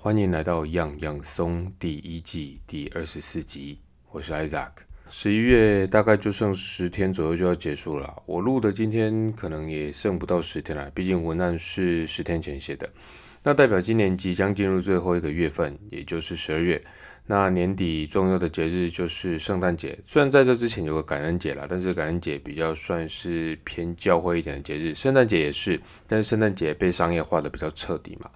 欢迎来到样样松第一季第二十四集，我是 Isaac。十一月大概就剩十天左右就要结束了，我录的今天可能也剩不到十天了，毕竟文案是十天前写的。那代表今年即将进入最后一个月份，也就是十二月。那年底重要的节日就是圣诞节，虽然在这之前有个感恩节啦，但是感恩节比较算是偏教会一点的节日，圣诞节也是，但是圣诞节被商业化的比较彻底嘛，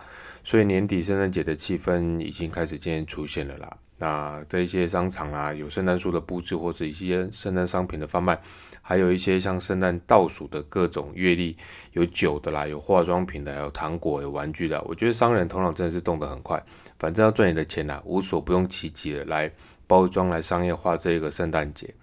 所以年底圣诞节的气氛已经开始渐渐出现了啦。那这一些商场啊，有圣诞树的布置或者一些圣诞商品的贩卖，还有一些像圣诞倒数的各种阅历，有酒的啦，有化妆品的，有糖果，有玩具的，我觉得商人头脑真的是动得很快。反正要赚你的钱呐，无所不用其极的来包装、来商业化这个圣诞节。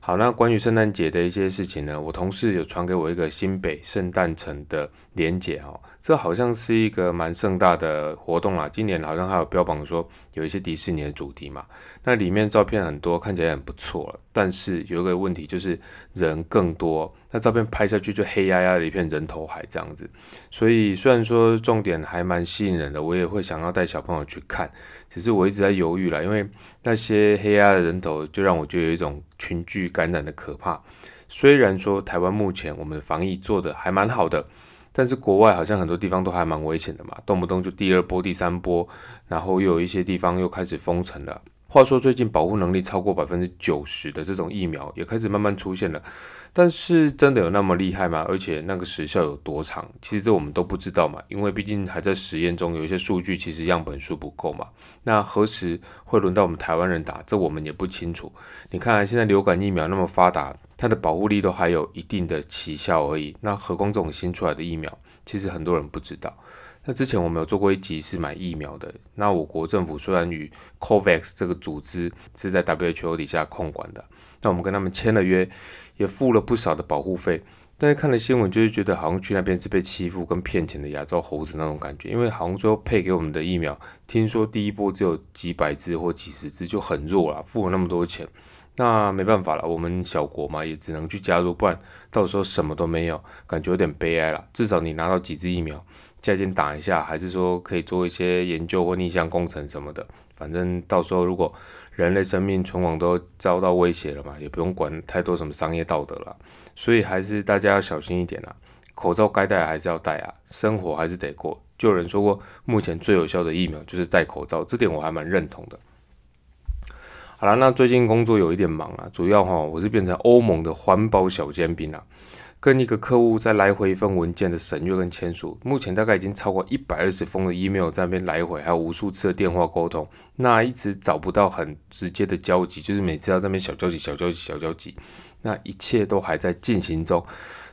好，那关于圣诞节的一些事情呢，我同事有传给我一个新北圣诞城的连结哦，这好像是一个蛮盛大的活动啦。今年好像还有标榜说有一些迪士尼的主题嘛，那里面照片很多，看起来很不错。但是有一个问题就是人更多，那照片拍下去就黑压压的一片人头海这样子。所以虽然说重点还蛮吸引人的，我也会想要带小朋友去看，只是我一直在犹豫了，因为那些黑压的人头就让我觉得有一种群聚感染的可怕。虽然说台湾目前我们的防疫做的还蛮好的。但是国外好像很多地方都还蛮危险的嘛，动不动就第二波、第三波，然后又有一些地方又开始封城了。话说最近保护能力超过百分之九十的这种疫苗也开始慢慢出现了。但是真的有那么厉害吗？而且那个时效有多长？其实这我们都不知道嘛，因为毕竟还在实验中，有一些数据其实样本数不够嘛。那何时会轮到我们台湾人打？这我们也不清楚。你看现在流感疫苗那么发达，它的保护力都还有一定的奇效而已。那何况这种新出来的疫苗，其实很多人不知道。那之前我们有做过一集是买疫苗的。那我国政府虽然与 COVAX 这个组织是在 WHO 底下控管的，那我们跟他们签了约。也付了不少的保护费，但是看了新闻，就是觉得好像去那边是被欺负跟骗钱的亚洲猴子那种感觉。因为好像最后配给我们的疫苗，听说第一波只有几百支或几十支，就很弱了，付了那么多钱，那没办法了，我们小国嘛，也只能去加入，不然到时候什么都没有，感觉有点悲哀了。至少你拿到几支疫苗，加紧打一下，还是说可以做一些研究或逆向工程什么的，反正到时候如果。人类生命存亡都遭到威胁了嘛，也不用管太多什么商业道德了，所以还是大家要小心一点啊。口罩该戴还是要戴啊，生活还是得过。就有人说过，目前最有效的疫苗就是戴口罩，这点我还蛮认同的。好了，那最近工作有一点忙啊，主要哈我是变成欧盟的环保小尖兵啊。跟一个客户在来回一份文件的审阅跟签署，目前大概已经超过一百二十封的 email 在那边来回，还有无数次的电话沟通，那一直找不到很直接的交集，就是每次要在那边小交集、小交集、小交集，那一切都还在进行中，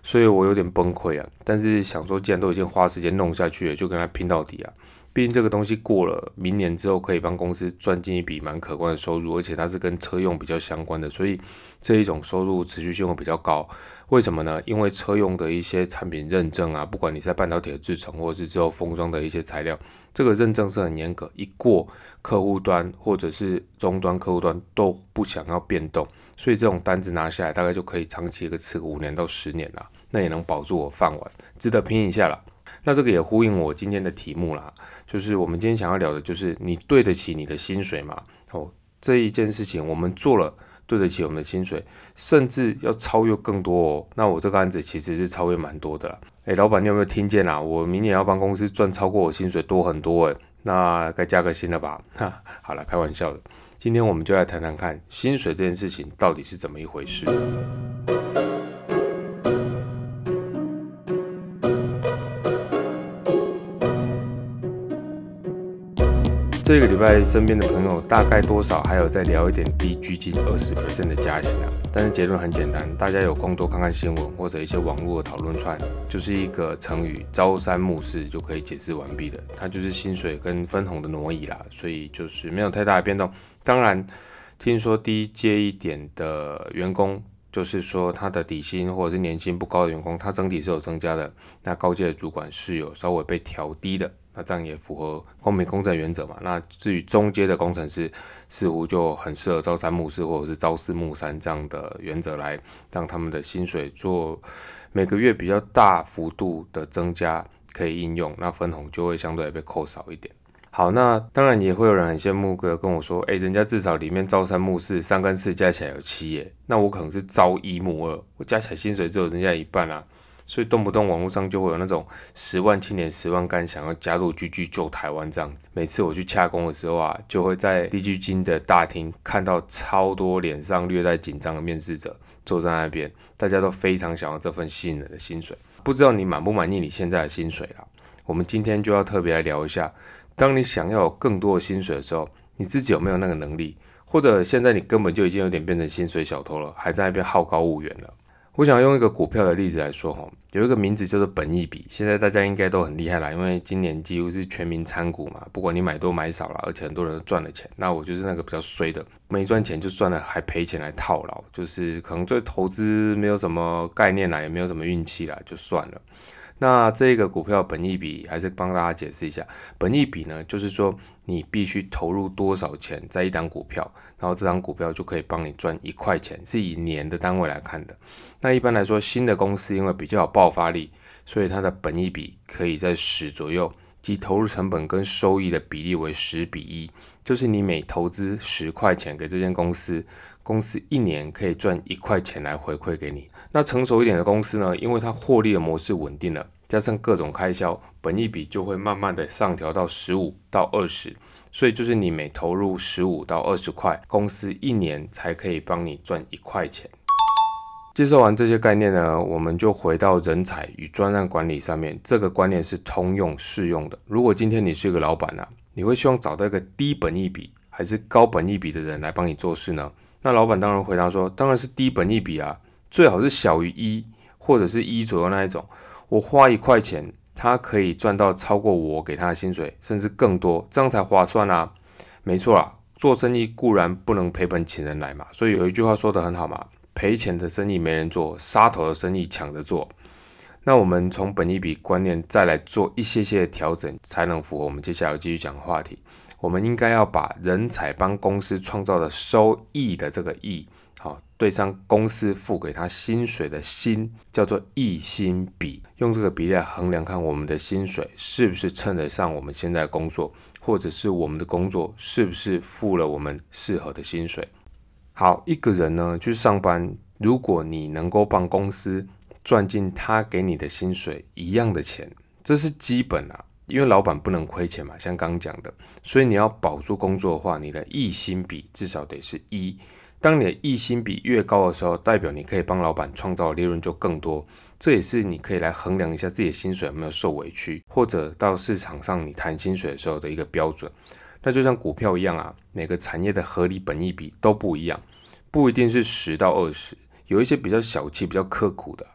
所以我有点崩溃啊。但是想说，既然都已经花时间弄下去了，就跟他拼到底啊。毕竟这个东西过了明年之后，可以帮公司赚进一笔蛮可观的收入，而且它是跟车用比较相关的，所以这一种收入持续性会比较高。为什么呢？因为车用的一些产品认证啊，不管你在半导体的制成，或者是之后封装的一些材料，这个认证是很严格，一过客户端或者是终端客户端都不想要变动，所以这种单子拿下来，大概就可以长期一个吃个五年到十年了，那也能保住我饭碗，值得拼一下了。那这个也呼应我今天的题目啦。就是我们今天想要聊的，就是你对得起你的薪水吗？哦，这一件事情我们做了，对得起我们的薪水，甚至要超越更多哦。那我这个案子其实是超越蛮多的啦。诶，老板，你有没有听见啊？我明年要帮公司赚超过我薪水多很多诶，那该加个薪了吧？哈，好了，开玩笑的。今天我们就来谈谈看薪水这件事情到底是怎么一回事。这个礼拜身边的朋友大概多少还有在聊一点低居近二十 percent 的加薪啊，但是结论很简单，大家有空多看看新闻或者一些网络的讨论串，就是一个成语“朝三暮四”就可以解释完毕的，它就是薪水跟分红的挪移啦，所以就是没有太大的变动。当然，听说低阶一点的员工，就是说他的底薪或者是年薪不高的员工，他整体是有增加的，那高阶的主管是有稍微被调低的。那这样也符合公平公正原则嘛？那至于中阶的工程师，似乎就很适合朝三暮四或者是朝四暮三这样的原则来让他们的薪水做每个月比较大幅度的增加可以应用，那分红就会相对被扣少一点。好，那当然也会有人很羡慕的跟我说，哎，人家至少里面朝三暮四，三跟四加起来有七耶，那我可能是朝一暮二，我加起来薪水只有人家一半啊。所以动不动网络上就会有那种十万青年十万干想要加入 GG 救台湾这样子。每次我去洽工的时候啊，就会在 DG 金的大厅看到超多脸上略带紧张的面试者坐在那边，大家都非常想要这份吸引人的薪水。不知道你满不满意你现在的薪水啦？我们今天就要特别来聊一下，当你想要有更多的薪水的时候，你自己有没有那个能力？或者现在你根本就已经有点变成薪水小偷了，还在那边好高骛远了？我想用一个股票的例子来说哈，有一个名字叫做本益比，现在大家应该都很厉害啦，因为今年几乎是全民参股嘛，不管你买多买少了，而且很多人都赚了钱。那我就是那个比较衰的，没赚钱就算了，还赔钱来套牢，就是可能对投资没有什么概念啦，也没有什么运气啦，就算了。那这个股票本益比还是帮大家解释一下，本益比呢，就是说你必须投入多少钱在一档股票，然后这张股票就可以帮你赚一块钱，是以年的单位来看的。那一般来说，新的公司因为比较有爆发力，所以它的本益比可以在十左右，即投入成本跟收益的比例为十比一，就是你每投资十块钱给这间公司。公司一年可以赚一块钱来回馈给你。那成熟一点的公司呢？因为它获利的模式稳定了，加上各种开销，本益比就会慢慢的上调到十五到二十。所以就是你每投入十五到二十块，公司一年才可以帮你赚一块钱。介绍完这些概念呢，我们就回到人才与专案管理上面。这个观念是通用适用的。如果今天你是一个老板呢，你会希望找到一个低本益比还是高本益比的人来帮你做事呢？那老板当然回答说，当然是低本一比啊，最好是小于一或者是一左右那一种。我花一块钱，他可以赚到超过我给他的薪水，甚至更多，这样才划算啊。没错啦，做生意固然不能赔本请人来嘛，所以有一句话说的很好嘛，赔钱的生意没人做，杀头的生意抢着做。那我们从本一笔观念再来做一些些调整，才能符合我们接下来继续讲的话题。我们应该要把人才帮公司创造的收益的这个益，对上公司付给他薪水的薪，叫做益薪比，用这个比例来衡量，看我们的薪水是不是称得上我们现在工作，或者是我们的工作是不是付了我们适合的薪水。好，一个人呢去上班，如果你能够帮公司赚进他给你的薪水一样的钱，这是基本啊。因为老板不能亏钱嘛，像刚讲的，所以你要保住工作的话，你的溢薪比至少得是一。当你的溢薪比越高的时候，代表你可以帮老板创造的利润就更多。这也是你可以来衡量一下自己的薪水有没有受委屈，或者到市场上你谈薪水的时候的一个标准。那就像股票一样啊，每个产业的合理本益比都不一样，不一定是十到二十，有一些比较小气、比较刻苦的。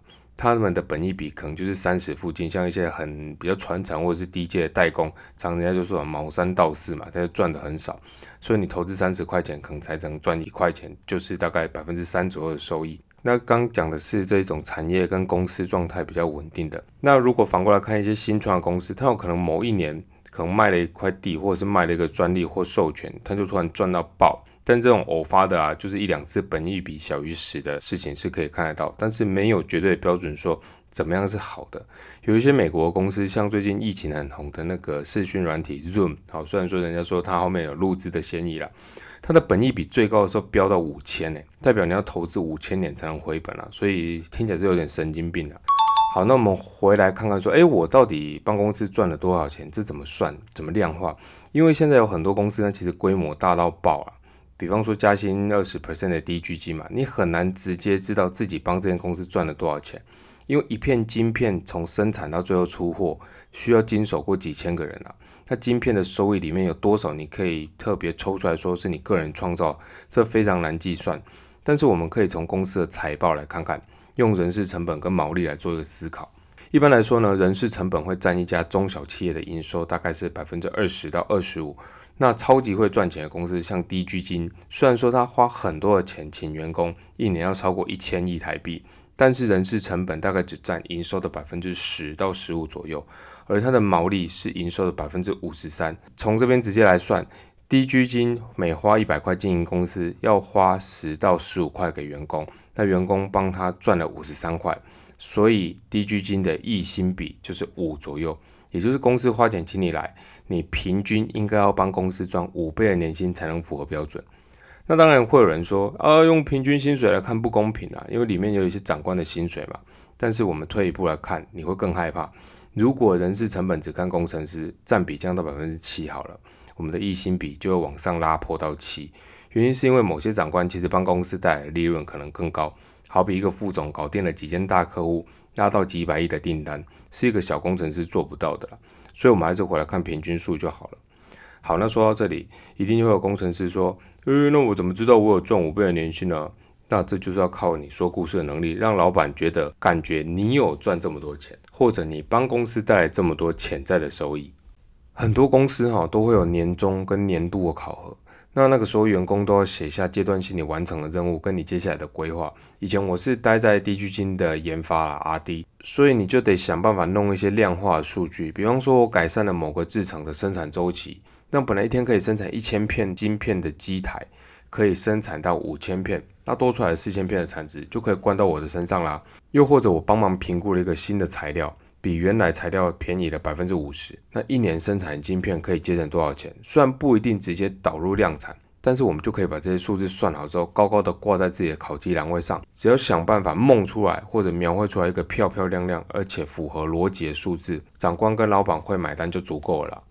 他们的本益比可能就是三十附近，像一些很比较传承或者是低阶的代工，常人家就说毛三到四嘛，但是赚的很少，所以你投资三十块钱，可能才能赚一块钱，就是大概百分之三左右的收益。那刚讲的是这种产业跟公司状态比较稳定的。那如果反过来看一些新创公司，它有可能某一年可能卖了一块地，或者是卖了一个专利或授权，它就突然赚到爆。但这种偶发的啊，就是一两次本益比小于十的事情是可以看得到，但是没有绝对标准说怎么样是好的。有一些美国公司，像最近疫情很红的那个视讯软体 Zoom，好，虽然说人家说它后面有入资的嫌疑了，它的本益比最高的时候飙到五千呢，代表你要投资五千年才能回本啊，所以听起来是有点神经病的。好，那我们回来看看说，哎，我到底帮公司赚了多少钱？这怎么算？怎么量化？因为现在有很多公司呢，其实规模大到爆啊。比方说加薪二十 percent 的低巨基嘛，你很难直接知道自己帮这间公司赚了多少钱，因为一片晶片从生产到最后出货，需要经手过几千个人啊。那晶片的收益里面有多少，你可以特别抽出来说是你个人创造，这非常难计算。但是我们可以从公司的财报来看看，用人事成本跟毛利来做一个思考。一般来说呢，人事成本会占一家中小企业的营收大概是百分之二十到二十五。那超级会赚钱的公司，像低居金，虽然说他花很多的钱请员工，一年要超过一千亿台币，但是人事成本大概只占营收的百分之十到十五左右，而它的毛利是营收的百分之五十三。从这边直接来算，低居金每花一百块经营公司，要花十到十五块给员工，那员工帮他赚了五十三块，所以低居金的溢薪比就是五左右，也就是公司花钱请你来，你平均应该要帮公司赚五倍的年薪才能符合标准。那当然会有人说啊，用平均薪水来看不公平啊，因为里面有一些长官的薪水嘛。但是我们退一步来看，你会更害怕。如果人事成本只看工程师，占比降到百分之七好了，我们的溢薪比就会往上拉破到七。原因是因为某些长官其实帮公司带来的利润可能更高，好比一个副总搞定了几间大客户，拉到几百亿的订单，是一个小工程师做不到的了。所以我们还是回来看平均数就好了。好，那说到这里，一定会有工程师说：“呃，那我怎么知道我有赚五倍的年薪呢？”那这就是要靠你说故事的能力，让老板觉得感觉你有赚这么多钱，或者你帮公司带来这么多潜在的收益。很多公司哈都会有年终跟年度的考核，那那个时候员工都要写下阶段性你完成的任务跟你接下来的规划。以前我是待在低聚金的研发啦，R&D，所以你就得想办法弄一些量化的数据，比方说我改善了某个制程的生产周期。那本来一天可以生产一千片晶片的机台，可以生产到五千片，那多出来的四千片的产值就可以关到我的身上啦。又或者我帮忙评估了一个新的材料，比原来材料便宜了百分之五十，那一年生产晶片可以节省多少钱？虽然不一定直接导入量产，但是我们就可以把这些数字算好之后，高高的挂在自己的考级栏位上。只要想办法梦出来或者描绘出来一个漂漂亮亮而且符合逻辑的数字，长官跟老板会买单就足够了。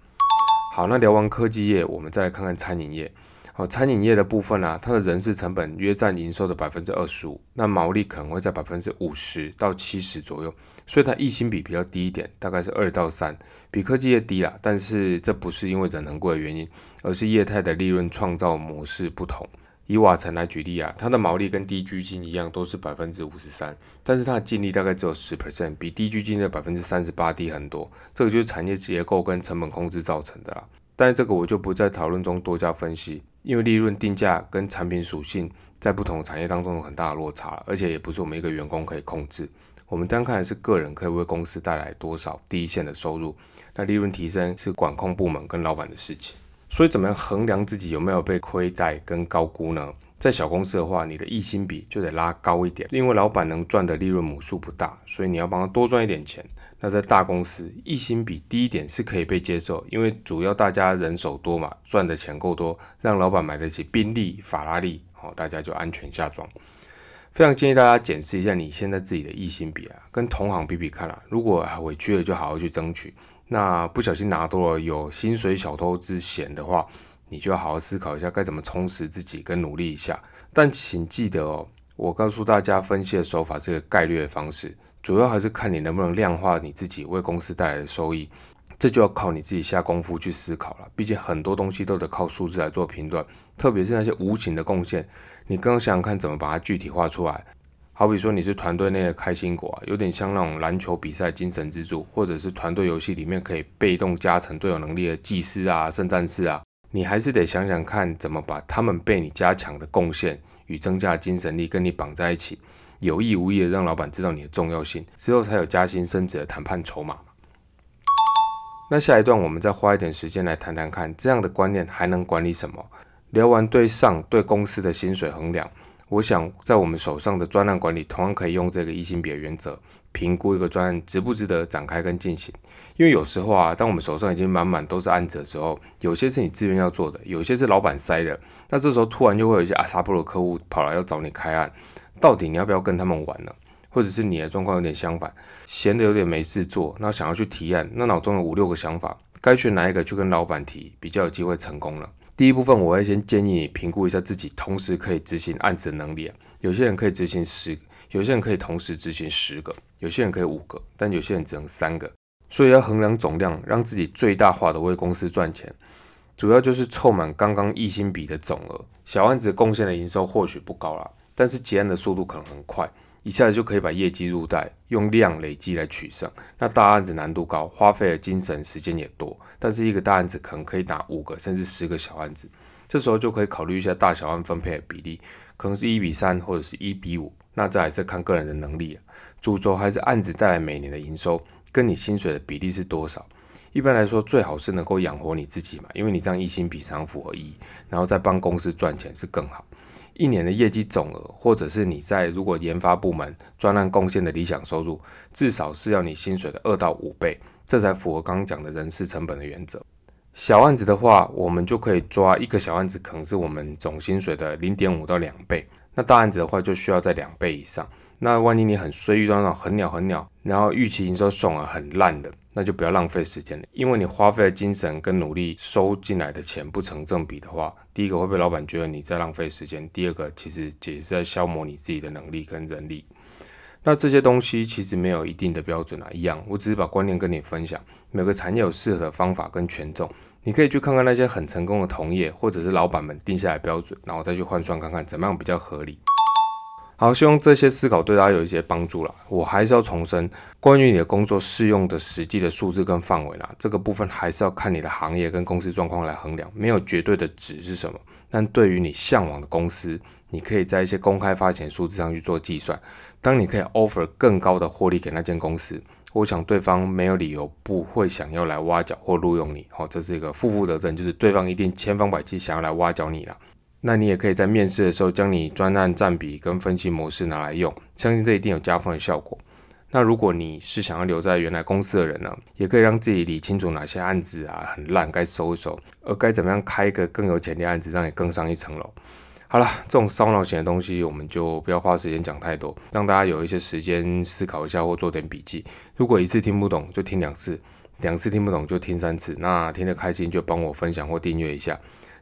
好，那聊完科技业，我们再来看看餐饮业。好，餐饮业的部分呢，它的人事成本约占营收的百分之二十五，那毛利可能会在百分之五十到七十左右，所以它溢薪比比较低一点，大概是二到三，比科技业低啦。但是这不是因为人很贵的原因，而是业态的利润创造模式不同。以瓦城来举例啊，它的毛利跟低居金一样，都是百分之五十三，但是它的净利大概只有十 percent，比低居金的百分之三十八低很多。这个就是产业结构跟成本控制造成的啦。但是这个我就不在讨论中多加分析，因为利润定价跟产品属性在不同的产业当中有很大的落差，而且也不是我们一个员工可以控制。我们单看的是个人可以为公司带来多少第一线的收入，那利润提升是管控部门跟老板的事情。所以怎么样衡量自己有没有被亏待跟高估呢？在小公司的话，你的溢薪比就得拉高一点，因为老板能赚的利润母数不大，所以你要帮他多赚一点钱。那在大公司，溢薪比低一点是可以被接受，因为主要大家人手多嘛，赚的钱够多，让老板买得起宾利、法拉利，好，大家就安全下庄。非常建议大家检视一下你现在自己的溢薪比啊，跟同行比比看啊。如果委屈了，就好好去争取。那不小心拿多了，有薪水小偷之嫌的话，你就要好好思考一下该怎么充实自己，跟努力一下。但请记得哦，我告诉大家分析的手法是个概率的方式，主要还是看你能不能量化你自己为公司带来的收益，这就要靠你自己下功夫去思考了。毕竟很多东西都得靠数字来做评断，特别是那些无形的贡献，你刚刚想想看怎么把它具体化出来。好比说你是团队内的开心果啊，有点像那种篮球比赛精神支柱，或者是团队游戏里面可以被动加成队友能力的祭司啊、圣战士啊，你还是得想想看怎么把他们被你加强的贡献与增加精神力跟你绑在一起，有意无意的让老板知道你的重要性，之后才有加薪升职的谈判筹码。那下一段我们再花一点时间来谈谈看，这样的观念还能管理什么？聊完对上对公司的薪水衡量。我想，在我们手上的专案管理，同样可以用这个一心比原则，评估一个专案值不值得展开跟进行。因为有时候啊，当我们手上已经满满都是案子的时候，有些是你自愿要做的，有些是老板塞的。那这时候突然就会有一些阿萨布罗客户跑来要找你开案，到底你要不要跟他们玩呢？或者是你的状况有点相反，闲的有点没事做，那想要去提案，那脑中有五六个想法，该选哪一个去跟老板提，比较有机会成功了。第一部分，我会先建议你评估一下自己同时可以执行案子的能力。有些人可以执行十，有些人可以同时执行十个，有些人可以五个，但有些人只能三个。所以要衡量总量，让自己最大化的为公司赚钱，主要就是凑满刚刚一心比的总额。小案子贡献的营收或许不高啦，但是结案的速度可能很快。一下子就可以把业绩入袋，用量累积来取胜。那大案子难度高，花费的精神时间也多，但是一个大案子可能可以打五个甚至十个小案子，这时候就可以考虑一下大小案分配的比例，可能是一比三或者是一比五。那这还是看个人的能力，啊主轴还是案子带来每年的营收跟你薪水的比例是多少。一般来说，最好是能够养活你自己嘛，因为你这样一心比常符合一，然后再帮公司赚钱是更好。一年的业绩总额，或者是你在如果研发部门专案贡献的理想收入，至少是要你薪水的二到五倍，这才符合刚刚讲的人事成本的原则。小案子的话，我们就可以抓一个小案子，可能是我们总薪水的零点五到两倍。那大案子的话，就需要在两倍以上。那万一你很衰，遇到那种很鸟很鸟，然后预期营收爽了很烂的，那就不要浪费时间了。因为你花费的精神跟努力收进来的钱不成正比的话，第一个会被老板觉得你在浪费时间，第二个其实也是在消磨你自己的能力跟人力。那这些东西其实没有一定的标准啊，一样，我只是把观念跟你分享。每个产业有适合的方法跟权重，你可以去看看那些很成功的同业或者是老板们定下来标准，然后再去换算看看怎么样比较合理。好，希望这些思考对大家有一些帮助了。我还是要重申，关于你的工作适用的实际的数字跟范围啦，这个部分还是要看你的行业跟公司状况来衡量，没有绝对的值是什么。但对于你向往的公司，你可以在一些公开发钱数字上去做计算。当你可以 offer 更高的获利给那间公司，我想对方没有理由不会想要来挖角或录用你。好，这是一个负负得正，就是对方一定千方百计想要来挖角你了。那你也可以在面试的时候将你专案占比跟分析模式拿来用，相信这一定有加分的效果。那如果你是想要留在原来公司的人呢，也可以让自己理清楚哪些案子啊很烂该收一收，而该怎么样开一个更有潜力案子让你更上一层楼。好了，这种烧脑型的东西我们就不要花时间讲太多，让大家有一些时间思考一下或做点笔记。如果一次听不懂就听两次，两次听不懂就听三次，那听得开心就帮我分享或订阅一下。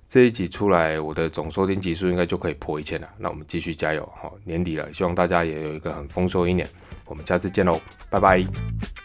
这一集出来，我的总收听集数应该就可以破一千了。那我们继续加油，好，年底了，希望大家也有一个很丰收一年。我们下次见喽，拜拜。